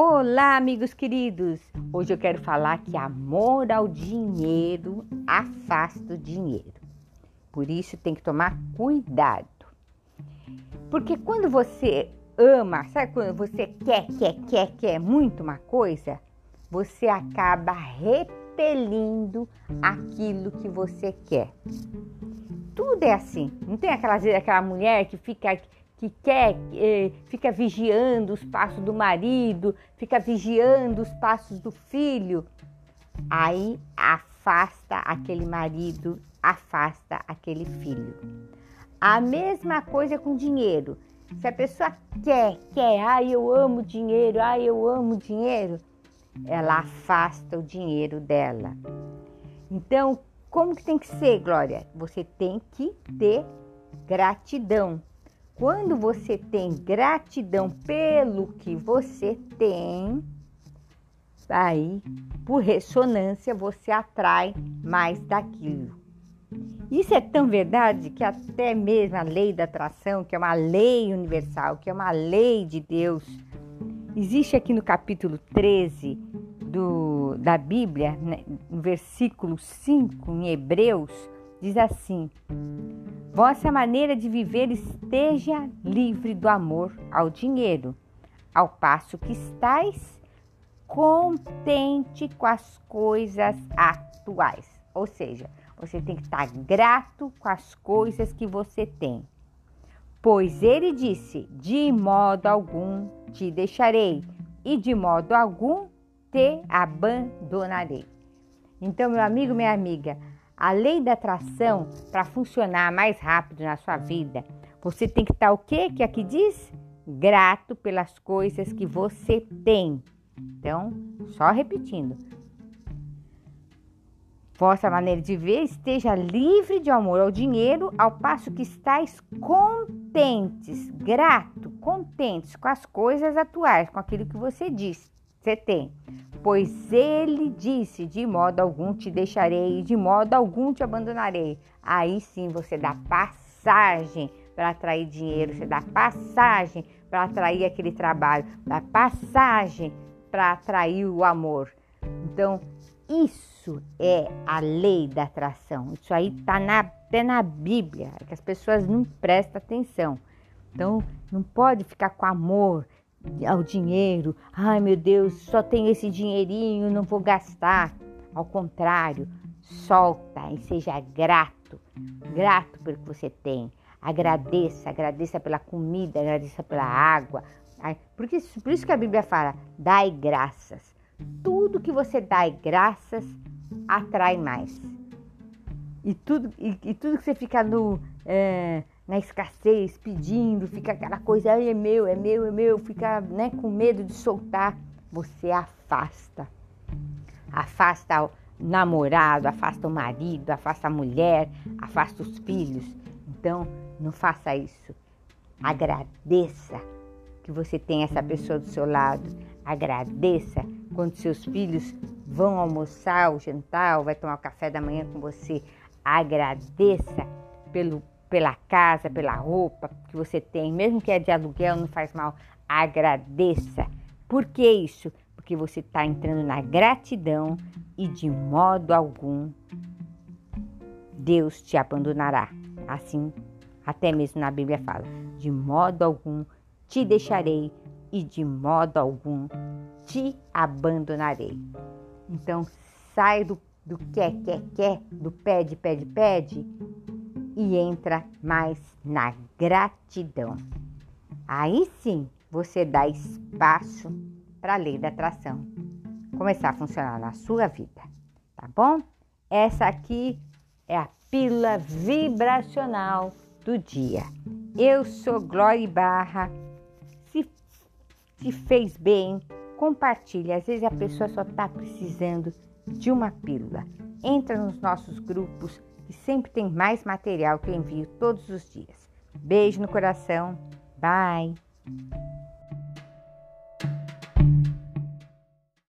Olá, amigos queridos! Hoje eu quero falar que amor ao dinheiro afasta o dinheiro. Por isso tem que tomar cuidado. Porque quando você ama, sabe quando você quer, quer, quer, quer muito uma coisa, você acaba repelindo aquilo que você quer. Tudo é assim. Não tem aquela, aquela mulher que fica que quer, eh, fica vigiando os passos do marido, fica vigiando os passos do filho, aí afasta aquele marido, afasta aquele filho. A mesma coisa com dinheiro. Se a pessoa quer, quer, ai eu amo dinheiro, ai eu amo dinheiro, ela afasta o dinheiro dela. Então, como que tem que ser, Glória? Você tem que ter gratidão. Quando você tem gratidão pelo que você tem, aí, por ressonância, você atrai mais daquilo. Isso é tão verdade que até mesmo a lei da atração, que é uma lei universal, que é uma lei de Deus, existe aqui no capítulo 13 do, da Bíblia, né, no versículo 5, em Hebreus, diz assim: Vossa maneira de viver esteja livre do amor ao dinheiro, ao passo que estais contente com as coisas atuais. Ou seja, você tem que estar grato com as coisas que você tem. Pois ele disse: De modo algum te deixarei, e de modo algum te abandonarei. Então, meu amigo, minha amiga, a lei da atração, para funcionar mais rápido na sua vida, você tem que estar o quê? Que aqui diz? Grato pelas coisas que você tem. Então, só repetindo. Vossa maneira de ver esteja livre de amor ao dinheiro, ao passo que estáis contentes, grato, contentes com as coisas atuais, com aquilo que você diz, você tem. Pois ele disse: De modo algum te deixarei, de modo algum te abandonarei. Aí sim você dá passagem para atrair dinheiro, você dá passagem para atrair aquele trabalho, dá passagem para atrair o amor. Então, isso é a lei da atração. Isso aí está até na Bíblia, é que as pessoas não prestam atenção. Então, não pode ficar com amor ao dinheiro. Ai meu Deus, só tem esse dinheirinho, não vou gastar. Ao contrário, solta e seja grato, grato pelo que você tem. Agradeça, agradeça pela comida, agradeça pela água. Porque, por isso que a Bíblia fala: dai graças. Tudo que você dá graças atrai mais. E tudo, e, e tudo que você fica no. É, na escassez, pedindo, fica aquela coisa, é meu, é meu, é meu, fica né, com medo de soltar, você afasta. Afasta o namorado, afasta o marido, afasta a mulher, afasta os filhos. Então, não faça isso. Agradeça que você tem essa pessoa do seu lado. Agradeça quando seus filhos vão almoçar ou jantar ou vai tomar o café da manhã com você. Agradeça pelo pela casa, pela roupa que você tem, mesmo que é de aluguel, não faz mal. Agradeça. Por que isso? Porque você está entrando na gratidão e de modo algum Deus te abandonará. Assim, até mesmo na Bíblia fala: de modo algum te deixarei e de modo algum te abandonarei. Então, sai do, do quer, quer, quer, do pede, pede, pede e entra mais na gratidão. Aí sim você dá espaço para a lei da atração começar a funcionar na sua vida, tá bom? Essa aqui é a pílula vibracional do dia. Eu sou Glória Barra. Se, fez bem, compartilhe. Às vezes a pessoa só está precisando de uma pílula. Entra nos nossos grupos e sempre tem mais material que eu envio todos os dias. Beijo no coração. Bye!